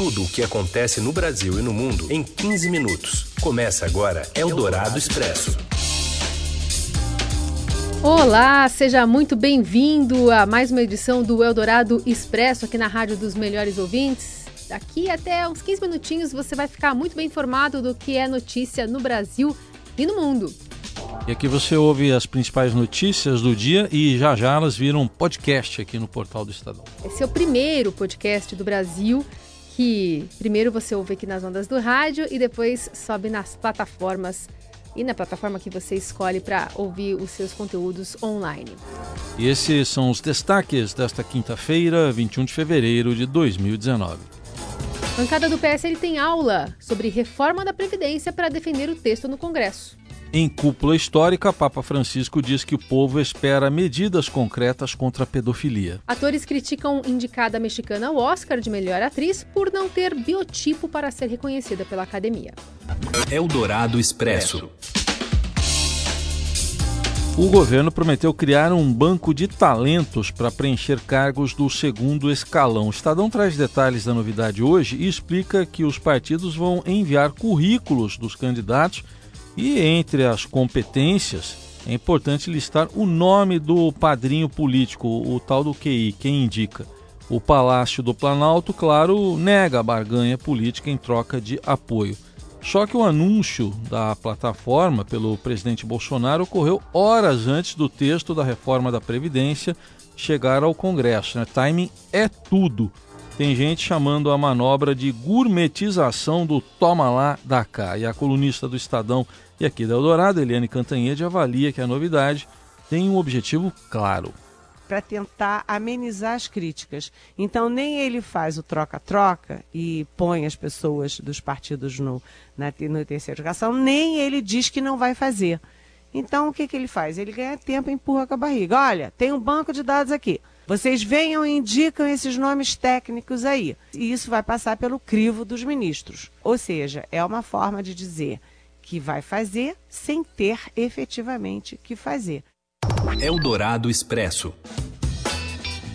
Tudo o que acontece no Brasil e no mundo em 15 minutos. Começa agora Eldorado Expresso. Olá, seja muito bem-vindo a mais uma edição do Eldorado Expresso aqui na Rádio dos Melhores Ouvintes. Daqui até uns 15 minutinhos você vai ficar muito bem informado do que é notícia no Brasil e no mundo. E aqui você ouve as principais notícias do dia e já já elas viram podcast aqui no portal do Estadão. Esse é o primeiro podcast do Brasil que primeiro você ouve aqui nas ondas do rádio e depois sobe nas plataformas e na plataforma que você escolhe para ouvir os seus conteúdos online. E esses são os destaques desta quinta-feira, 21 de fevereiro de 2019. A bancada do PSL tem aula sobre reforma da Previdência para defender o texto no Congresso. Em cúpula histórica, Papa Francisco diz que o povo espera medidas concretas contra a pedofilia. Atores criticam indicada mexicana ao Oscar de melhor atriz por não ter biotipo para ser reconhecida pela academia. Eldorado Expresso. O governo prometeu criar um banco de talentos para preencher cargos do segundo escalão. O Estadão traz detalhes da novidade hoje e explica que os partidos vão enviar currículos dos candidatos e entre as competências, é importante listar o nome do padrinho político, o tal do QI, quem indica. O Palácio do Planalto, claro, nega a barganha política em troca de apoio. Só que o anúncio da plataforma pelo presidente Bolsonaro ocorreu horas antes do texto da reforma da Previdência chegar ao Congresso. Né? Timing é tudo. Tem gente chamando a manobra de gourmetização do toma lá da cá. E a colunista do Estadão e aqui da Eldorado, Eliane Cantanhede, avalia que a novidade tem um objetivo claro. Para tentar amenizar as críticas. Então, nem ele faz o troca-troca e põe as pessoas dos partidos no, na, no educação, nem ele diz que não vai fazer. Então, o que, que ele faz? Ele ganha tempo e empurra com a barriga. Olha, tem um banco de dados aqui. Vocês venham e indicam esses nomes técnicos aí. E isso vai passar pelo crivo dos ministros. Ou seja, é uma forma de dizer que vai fazer sem ter efetivamente que fazer. Eldorado Expresso.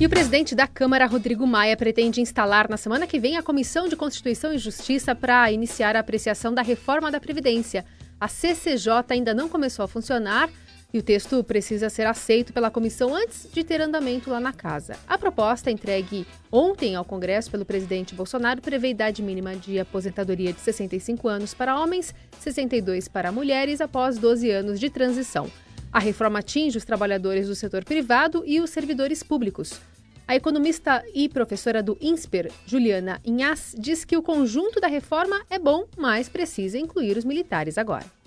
E o presidente da Câmara, Rodrigo Maia, pretende instalar na semana que vem a Comissão de Constituição e Justiça para iniciar a apreciação da reforma da Previdência. A CCJ ainda não começou a funcionar e o texto precisa ser aceito pela comissão antes de ter andamento lá na casa. A proposta, entregue ontem ao Congresso pelo presidente Bolsonaro, prevê idade mínima de aposentadoria de 65 anos para homens, 62 para mulheres após 12 anos de transição. A reforma atinge os trabalhadores do setor privado e os servidores públicos. A economista e professora do INSPER, Juliana Inhas, diz que o conjunto da reforma é bom, mas precisa incluir os militares agora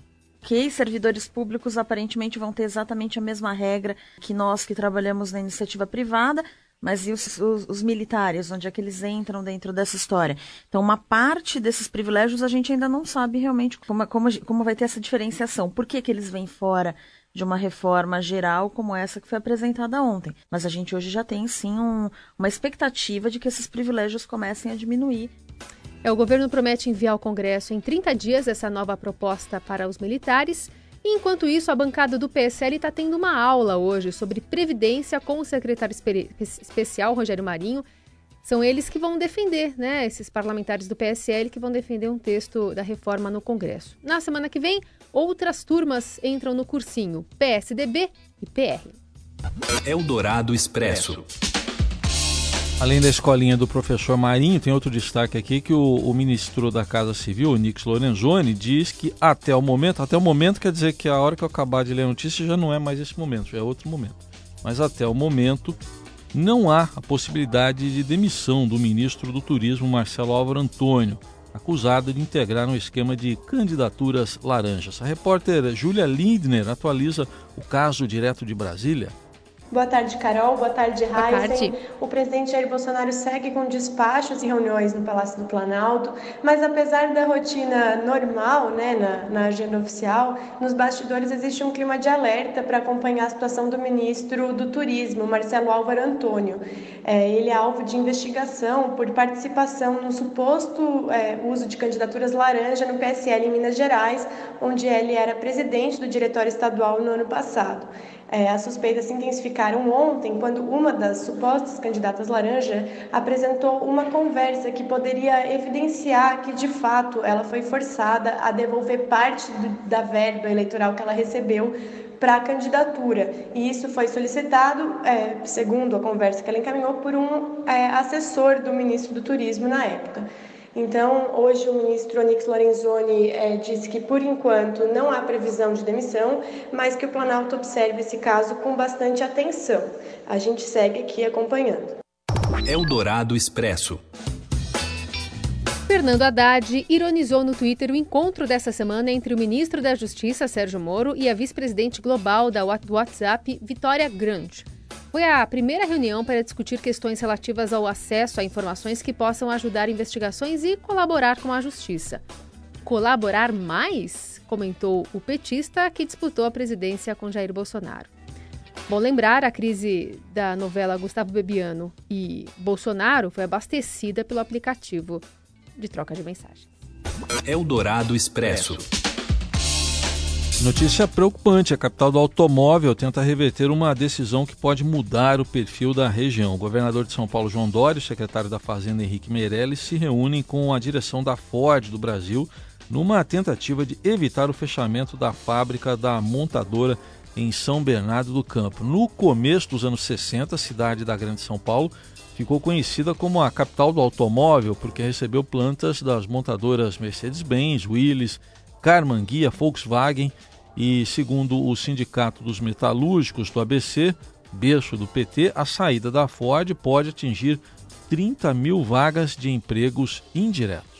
que servidores públicos aparentemente vão ter exatamente a mesma regra que nós que trabalhamos na iniciativa privada, mas e os, os, os, militares, onde é que eles entram dentro dessa história? Então, uma parte desses privilégios a gente ainda não sabe realmente como, como, como vai ter essa diferenciação. Por que, que eles vêm fora de uma reforma geral como essa que foi apresentada ontem? Mas a gente hoje já tem, sim, um, uma expectativa de que esses privilégios comecem a diminuir é, o governo promete enviar ao Congresso em 30 dias essa nova proposta para os militares. E, enquanto isso, a bancada do PSL está tendo uma aula hoje sobre previdência com o secretário especial Rogério Marinho. São eles que vão defender, né? Esses parlamentares do PSL que vão defender um texto da reforma no Congresso. Na semana que vem, outras turmas entram no cursinho PSDB e PR. Eldorado Expresso. Além da escolinha do professor Marinho, tem outro destaque aqui que o, o ministro da Casa Civil, Nix Lorenzoni, diz que até o momento, até o momento quer dizer que a hora que eu acabar de ler a notícia já não é mais esse momento, já é outro momento. Mas até o momento não há a possibilidade de demissão do ministro do Turismo, Marcelo Álvaro Antônio, acusado de integrar um esquema de candidaturas laranjas. A repórter Júlia Lindner atualiza o caso direto de Brasília. Boa tarde, Carol. Boa tarde, Heisen. O presidente Jair Bolsonaro segue com despachos e reuniões no Palácio do Planalto, mas apesar da rotina normal, né, na, na agenda oficial, nos bastidores existe um clima de alerta para acompanhar a situação do ministro do Turismo, Marcelo Álvaro Antônio. É, ele é alvo de investigação por participação no suposto é, uso de candidaturas laranja no PSL em Minas Gerais, onde ele era presidente do diretório estadual no ano passado. É, as suspeitas se intensificaram ontem, quando uma das supostas candidatas laranja apresentou uma conversa que poderia evidenciar que, de fato, ela foi forçada a devolver parte do, da verba eleitoral que ela recebeu para a candidatura. E isso foi solicitado, é, segundo a conversa que ela encaminhou, por um é, assessor do ministro do Turismo na época. Então, hoje o ministro Onyx Lorenzoni é, disse que, por enquanto, não há previsão de demissão, mas que o Planalto observa esse caso com bastante atenção. A gente segue aqui acompanhando. Eldorado Expresso. Fernando Haddad ironizou no Twitter o encontro dessa semana entre o ministro da Justiça, Sérgio Moro, e a vice-presidente global da WhatsApp, Vitória Grande. Foi a primeira reunião para discutir questões relativas ao acesso a informações que possam ajudar investigações e colaborar com a justiça. Colaborar mais? comentou o petista que disputou a presidência com Jair Bolsonaro. Bom lembrar, a crise da novela Gustavo Bebiano e Bolsonaro foi abastecida pelo aplicativo de troca de mensagens. Eldorado Expresso. Notícia preocupante: a capital do automóvel tenta reverter uma decisão que pode mudar o perfil da região. O governador de São Paulo, João Dória, e o secretário da Fazenda, Henrique Meirelles, se reúnem com a direção da Ford do Brasil numa tentativa de evitar o fechamento da fábrica da montadora em São Bernardo do Campo. No começo dos anos 60, a cidade da Grande São Paulo ficou conhecida como a capital do automóvel porque recebeu plantas das montadoras Mercedes-Benz, Willys, Carmanguia, Volkswagen e, segundo o Sindicato dos Metalúrgicos do ABC, berço do PT, a saída da Ford pode atingir 30 mil vagas de empregos indiretos.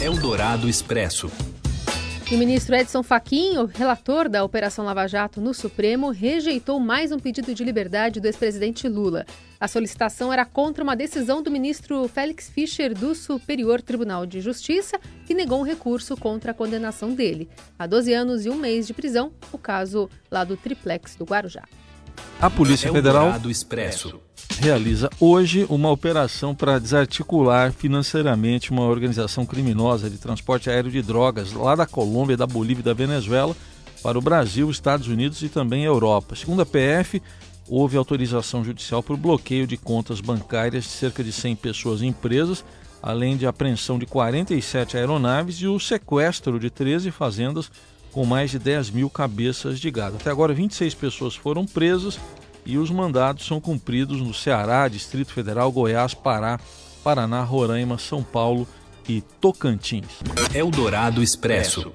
Eldorado Expresso. E o ministro Edson Fachin, relator da Operação Lava Jato no Supremo, rejeitou mais um pedido de liberdade do ex-presidente Lula. A solicitação era contra uma decisão do ministro Félix Fischer do Superior Tribunal de Justiça, que negou um recurso contra a condenação dele. A 12 anos e um mês de prisão, o caso lá do triplex do Guarujá. A Polícia Federal Expresso. Realiza hoje uma operação para desarticular financeiramente uma organização criminosa de transporte aéreo de drogas lá da Colômbia, da Bolívia e da Venezuela para o Brasil, Estados Unidos e também Europa. Segundo a PF, houve autorização judicial para o bloqueio de contas bancárias de cerca de 100 pessoas e empresas, além de apreensão de 47 aeronaves e o sequestro de 13 fazendas com mais de 10 mil cabeças de gado. Até agora, 26 pessoas foram presas e os mandados são cumpridos no Ceará, Distrito Federal, Goiás, Pará, Paraná, Roraima, São Paulo e Tocantins. Eldorado Expresso.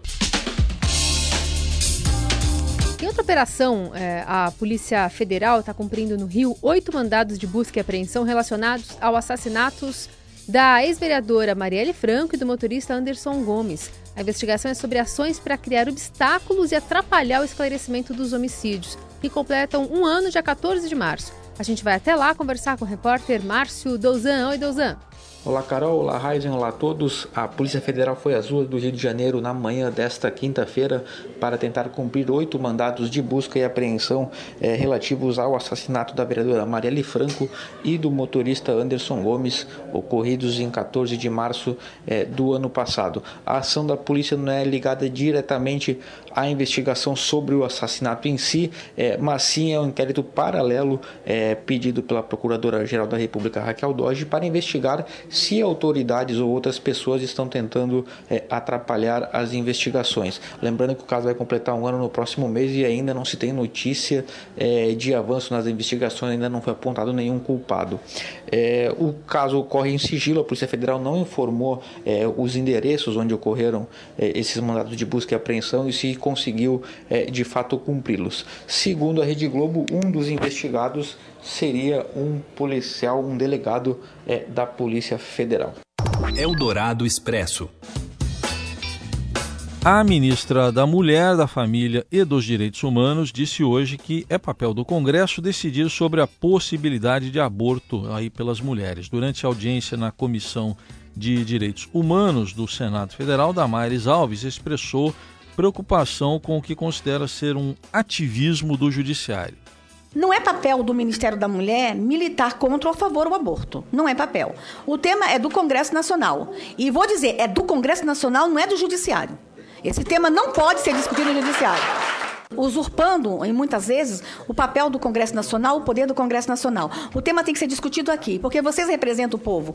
Em outra operação, é, a Polícia Federal está cumprindo no Rio oito mandados de busca e apreensão relacionados ao assassinatos da ex-vereadora Marielle Franco e do motorista Anderson Gomes. A investigação é sobre ações para criar obstáculos e atrapalhar o esclarecimento dos homicídios, que completam um ano dia 14 de março. A gente vai até lá conversar com o repórter Márcio Douzan. Oi, Douzan. Olá Carol, olá Raiden, olá a todos. A Polícia Federal foi às ruas do Rio de Janeiro na manhã desta quinta-feira para tentar cumprir oito mandados de busca e apreensão eh, relativos ao assassinato da vereadora Marielle Franco e do motorista Anderson Gomes, ocorridos em 14 de março eh, do ano passado. A ação da polícia não é ligada diretamente à investigação sobre o assassinato em si, eh, mas sim é um inquérito paralelo pedido pela Procuradora-Geral da República Raquel Doge para investigar se autoridades ou outras pessoas estão tentando é, atrapalhar as investigações. Lembrando que o caso vai completar um ano no próximo mês e ainda não se tem notícia é, de avanço nas investigações, ainda não foi apontado nenhum culpado. É, o caso ocorre em sigilo, a Polícia Federal não informou é, os endereços onde ocorreram é, esses mandados de busca e apreensão e se conseguiu é, de fato cumpri-los. Segundo a Rede Globo, um dos investigados seria um policial, um delegado é, da Polícia Federal. Eldorado Expresso. A ministra da Mulher, da Família e dos Direitos Humanos disse hoje que é papel do Congresso decidir sobre a possibilidade de aborto aí pelas mulheres. Durante a audiência na Comissão de Direitos Humanos do Senado Federal, Damares Alves expressou preocupação com o que considera ser um ativismo do Judiciário. Não é papel do Ministério da Mulher militar contra ou a favor do aborto. Não é papel. O tema é do Congresso Nacional. E vou dizer, é do Congresso Nacional, não é do Judiciário. Esse tema não pode ser discutido no Judiciário. usurpando, em muitas vezes, o papel do Congresso Nacional, o poder do Congresso Nacional. O tema tem que ser discutido aqui, porque vocês representam o povo.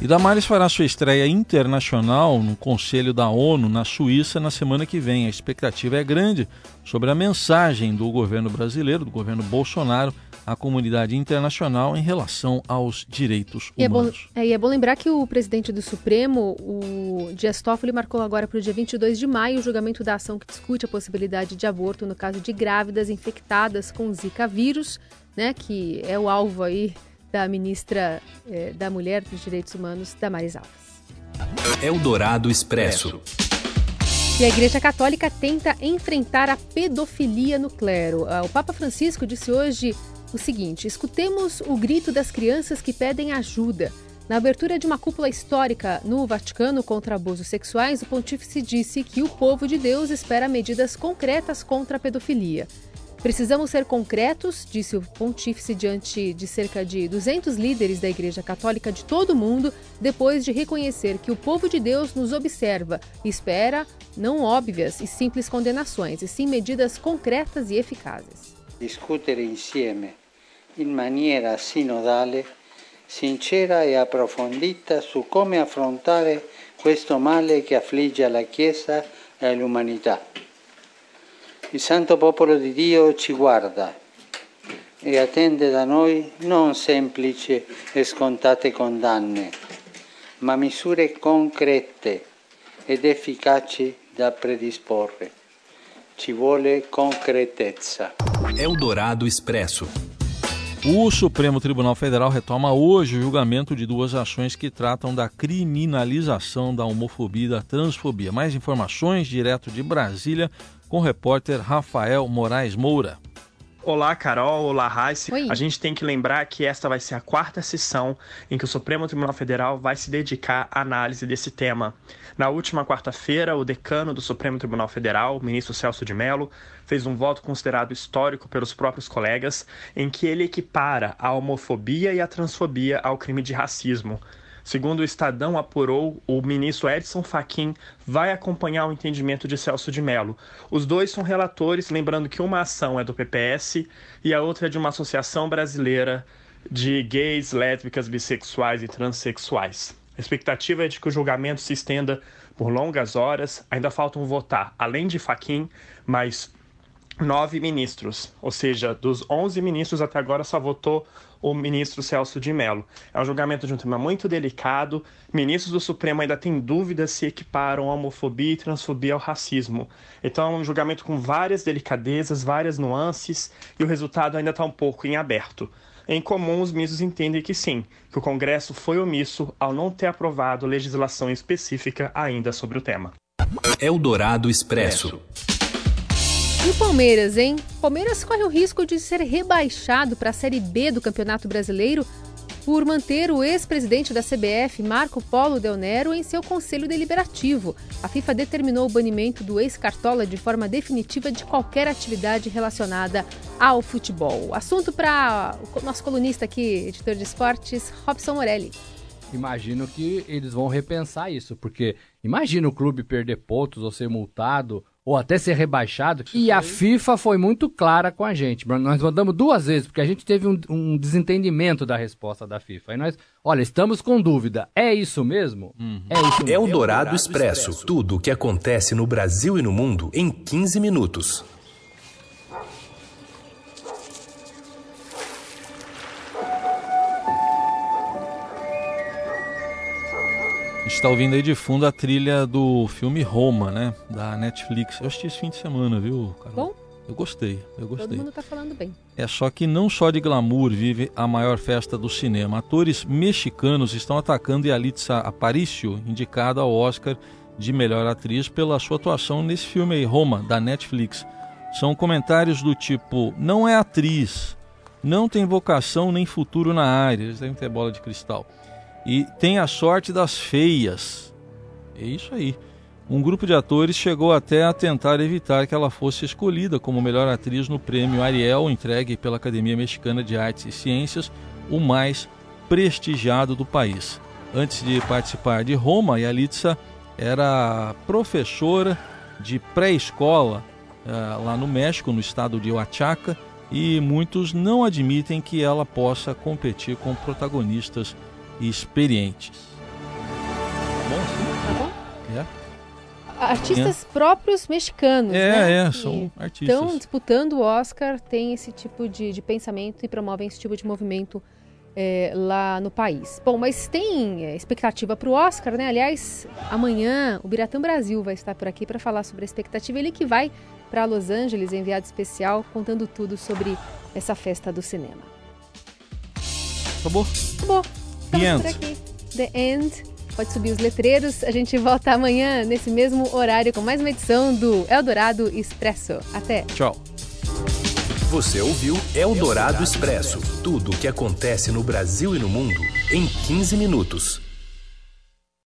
E Damares fará sua estreia internacional no Conselho da ONU na Suíça na semana que vem. A expectativa é grande sobre a mensagem do governo brasileiro, do governo Bolsonaro, à comunidade internacional em relação aos direitos humanos. E é bom, é, e é bom lembrar que o presidente do Supremo, o Dias Toffoli, marcou agora para o dia 22 de maio o julgamento da ação que discute a possibilidade de aborto no caso de grávidas infectadas com Zika vírus, né, que é o alvo aí da ministra eh, da Mulher dos Direitos Humanos, Damares Alves. Eldorado Expresso. E a Igreja Católica tenta enfrentar a pedofilia no clero. Ah, o Papa Francisco disse hoje o seguinte: escutemos o grito das crianças que pedem ajuda. Na abertura de uma cúpula histórica no Vaticano contra abusos sexuais, o pontífice disse que o povo de Deus espera medidas concretas contra a pedofilia. Precisamos ser concretos, disse o pontífice diante de cerca de 200 líderes da Igreja Católica de todo o mundo, depois de reconhecer que o povo de Deus nos observa e espera não óbvias e simples condenações, e sim medidas concretas e eficazes. Discutere insieme in maniera sinodale, sincera e approfondita su come affrontare questo male che affligge la Chiesa e l'umanità. Il santo popolo di Dio ci guarda e attende da noi non semplici e scontate condanne, ma misure concrete ed efficaci da predisporre. Ci vuole concretezza. Eldorado Expresso. O Supremo Tribunal Federal retoma hoje o julgamento de duas ações que tratam da criminalização da homofobia e da transfobia. Mais informações direto de Brasília com o repórter Rafael Moraes Moura. Olá, Carol. Olá, Raíssa. A gente tem que lembrar que esta vai ser a quarta sessão em que o Supremo Tribunal Federal vai se dedicar à análise desse tema. Na última quarta-feira, o decano do Supremo Tribunal Federal, o ministro Celso de Mello, fez um voto considerado histórico pelos próprios colegas, em que ele equipara a homofobia e a transfobia ao crime de racismo. Segundo o Estadão apurou, o ministro Edson Fachin vai acompanhar o entendimento de Celso de Mello. Os dois são relatores, lembrando que uma ação é do PPS e a outra é de uma associação brasileira de gays, lésbicas, bissexuais e transexuais. A expectativa é de que o julgamento se estenda por longas horas. Ainda faltam votar, além de Fachin, mais nove ministros, ou seja, dos 11 ministros até agora só votou o ministro Celso de Mello. É um julgamento de um tema muito delicado. Ministros do Supremo ainda têm dúvidas se equiparam a homofobia e transfobia ao racismo. Então é um julgamento com várias delicadezas, várias nuances e o resultado ainda está um pouco em aberto. Em comum, os ministros entendem que sim, que o Congresso foi omisso ao não ter aprovado legislação específica ainda sobre o tema. Eldorado Expresso. E o Palmeiras, hein? Palmeiras corre o risco de ser rebaixado para a Série B do Campeonato Brasileiro por manter o ex-presidente da CBF, Marco Polo Del Nero, em seu conselho deliberativo. A FIFA determinou o banimento do ex-cartola de forma definitiva de qualquer atividade relacionada ao futebol. Assunto para o nosso colunista aqui, editor de esportes, Robson Morelli. Imagino que eles vão repensar isso, porque imagina o clube perder pontos ou ser multado ou até ser rebaixado. E a FIFA foi muito clara com a gente. Nós mandamos duas vezes, porque a gente teve um, um desentendimento da resposta da FIFA. Aí nós, olha, estamos com dúvida. É isso mesmo? Uhum. É isso mesmo. É o Dourado Expresso. Tudo o que acontece no Brasil e no mundo em 15 minutos. Está ouvindo aí de fundo a trilha do filme Roma, né? Da Netflix. Eu assisti esse fim de semana, viu, Carol? Bom? Eu gostei, eu gostei. Todo mundo tá falando bem. É só que não só de glamour vive a maior festa do cinema. Atores mexicanos estão atacando Yalitza Aparicio, indicada ao Oscar de melhor atriz pela sua atuação nesse filme aí, Roma, da Netflix. São comentários do tipo: não é atriz, não tem vocação nem futuro na área. Eles devem ter bola de cristal e tem a sorte das feias. É isso aí. Um grupo de atores chegou até a tentar evitar que ela fosse escolhida como melhor atriz no prêmio Ariel, entregue pela Academia Mexicana de Artes e Ciências, o mais prestigiado do país. Antes de participar de Roma, Yalitza era professora de pré-escola uh, lá no México, no estado de Oaxaca, e muitos não admitem que ela possa competir com protagonistas experientes. Tá bom, sim? Tá bom? É artistas é. próprios mexicanos, é, né? É, são artistas. Estão disputando o Oscar, tem esse tipo de, de pensamento e promovem esse tipo de movimento é, lá no país. Bom, mas tem é, expectativa para o Oscar, né? Aliás, amanhã o Biratã Brasil vai estar por aqui para falar sobre a expectativa. Ele que vai para Los Angeles, enviado especial, contando tudo sobre essa festa do cinema. Acabou? Acabou. Estamos por aqui. The End. Pode subir os letreiros. A gente volta amanhã nesse mesmo horário com mais uma edição do Eldorado Expresso. Até. Tchau. Você ouviu Eldorado Expresso tudo o que acontece no Brasil e no mundo em 15 minutos.